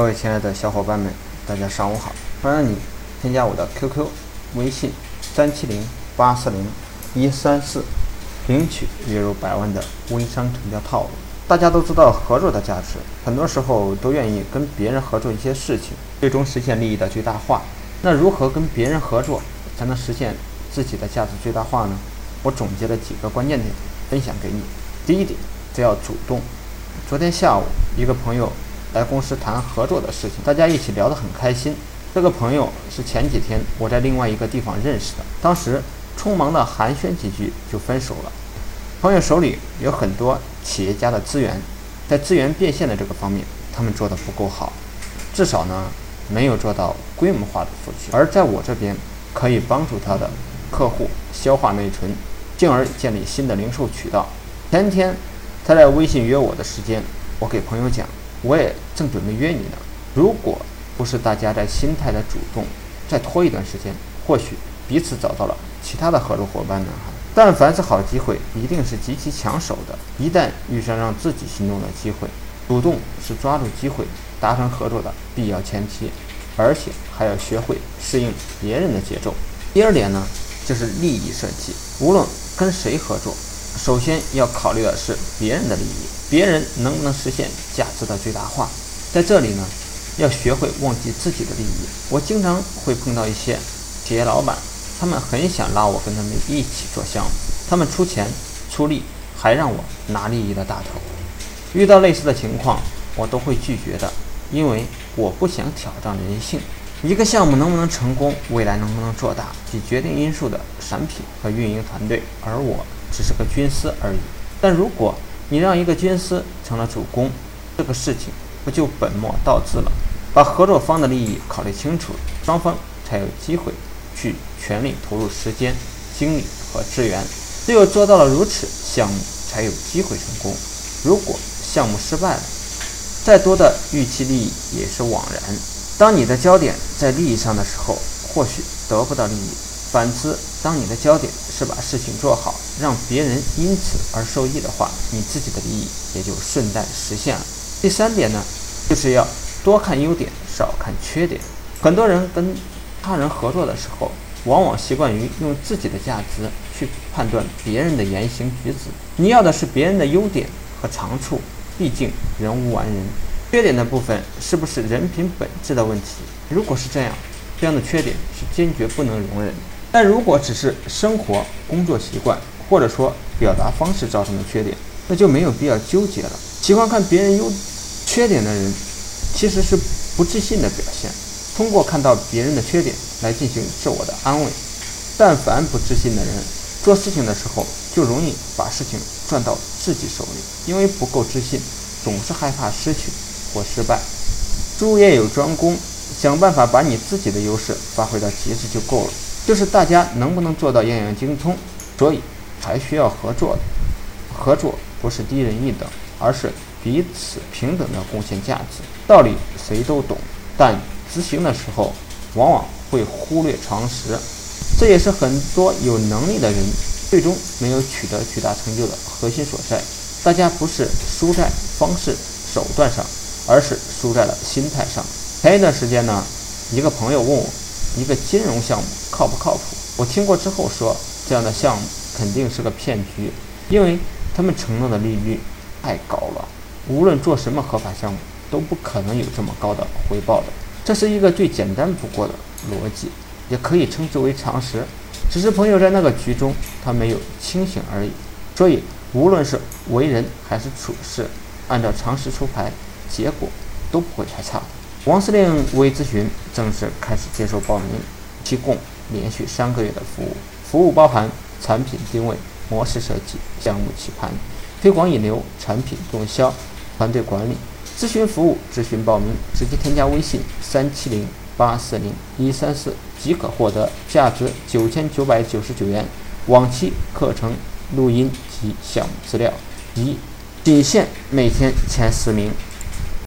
各位亲爱的小伙伴们，大家上午好！欢迎你添加我的 QQ 微信三七零八四零一三四，领取月入百万的微商成交套路。大家都知道合作的价值，很多时候都愿意跟别人合作一些事情，最终实现利益的最大化。那如何跟别人合作才能实现自己的价值最大化呢？我总结了几个关键点分享给你。第一点，只要主动。昨天下午，一个朋友。来公司谈合作的事情，大家一起聊得很开心。这个朋友是前几天我在另外一个地方认识的，当时匆忙的寒暄几句就分手了。朋友手里有很多企业家的资源，在资源变现的这个方面，他们做的不够好，至少呢没有做到规模化的布局。而在我这边，可以帮助他的客户消化内存，进而建立新的零售渠道。前天他在微信约我的时间，我给朋友讲。我也正准备约你呢，如果不是大家在心态的主动，再拖一段时间，或许彼此找到了其他的合作伙伴呢。但凡是好机会，一定是极其抢手的。一旦遇上让自己心动的机会，主动是抓住机会达成合作的必要前提，而且还要学会适应别人的节奏。第二点呢，就是利益设计，无论跟谁合作。首先要考虑的是别人的利益，别人能不能实现价值的最大化？在这里呢，要学会忘记自己的利益。我经常会碰到一些企业老板，他们很想拉我跟他们一起做项目，他们出钱出力，还让我拿利益的大头。遇到类似的情况，我都会拒绝的，因为我不想挑战人性。一个项目能不能成功，未来能不能做大，其决定因素的产品和运营团队，而我。只是个军师而已，但如果你让一个军师成了主公，这个事情不就本末倒置了？把合作方的利益考虑清楚，双方才有机会去全力投入时间、精力和资源。只有做到了如此，项目才有机会成功。如果项目失败了，再多的预期利益也是枉然。当你的焦点在利益上的时候，或许得不到利益。反之，当你的焦点是把事情做好，让别人因此而受益的话，你自己的利益也就顺带实现了。第三点呢，就是要多看优点，少看缺点。很多人跟他人合作的时候，往往习惯于用自己的价值去判断别人的言行举止。你要的是别人的优点和长处，毕竟人无完人。缺点的部分是不是人品本质的问题？如果是这样，这样的缺点是坚决不能容忍。但如果只是生活、工作习惯，或者说表达方式造成的缺点，那就没有必要纠结了。喜欢看别人优缺点的人，其实是不自信的表现。通过看到别人的缺点来进行自我的安慰。但凡不自信的人，做事情的时候就容易把事情转到自己手里，因为不够自信，总是害怕失去或失败。术业有专攻，想办法把你自己的优势发挥到极致就够了。就是大家能不能做到样样精通，所以才需要合作的。合作不是低人一等，而是彼此平等的贡献价值。道理谁都懂，但执行的时候往往会忽略常识，这也是很多有能力的人最终没有取得巨大成就的核心所在。大家不是输在方式手段上，而是输在了心态上。前一段时间呢，一个朋友问我。一个金融项目靠不靠谱？我听过之后说，这样的项目肯定是个骗局，因为他们承诺的利率太高了。无论做什么合法项目，都不可能有这么高的回报的。这是一个最简单不过的逻辑，也可以称之为常识。只是朋友在那个局中，他没有清醒而已。所以，无论是为人还是处事，按照常识出牌，结果都不会太差。王司令微咨询正式开始接受报名，提供连续三个月的服务。服务包含产品定位、模式设计、项目起盘、推广引流、产品动销、团队管理。咨询服务，咨询报名，直接添加微信三七零八四零一三四即可获得价值九千九百九十九元往期课程录音及项目资料，一仅限每天前十名。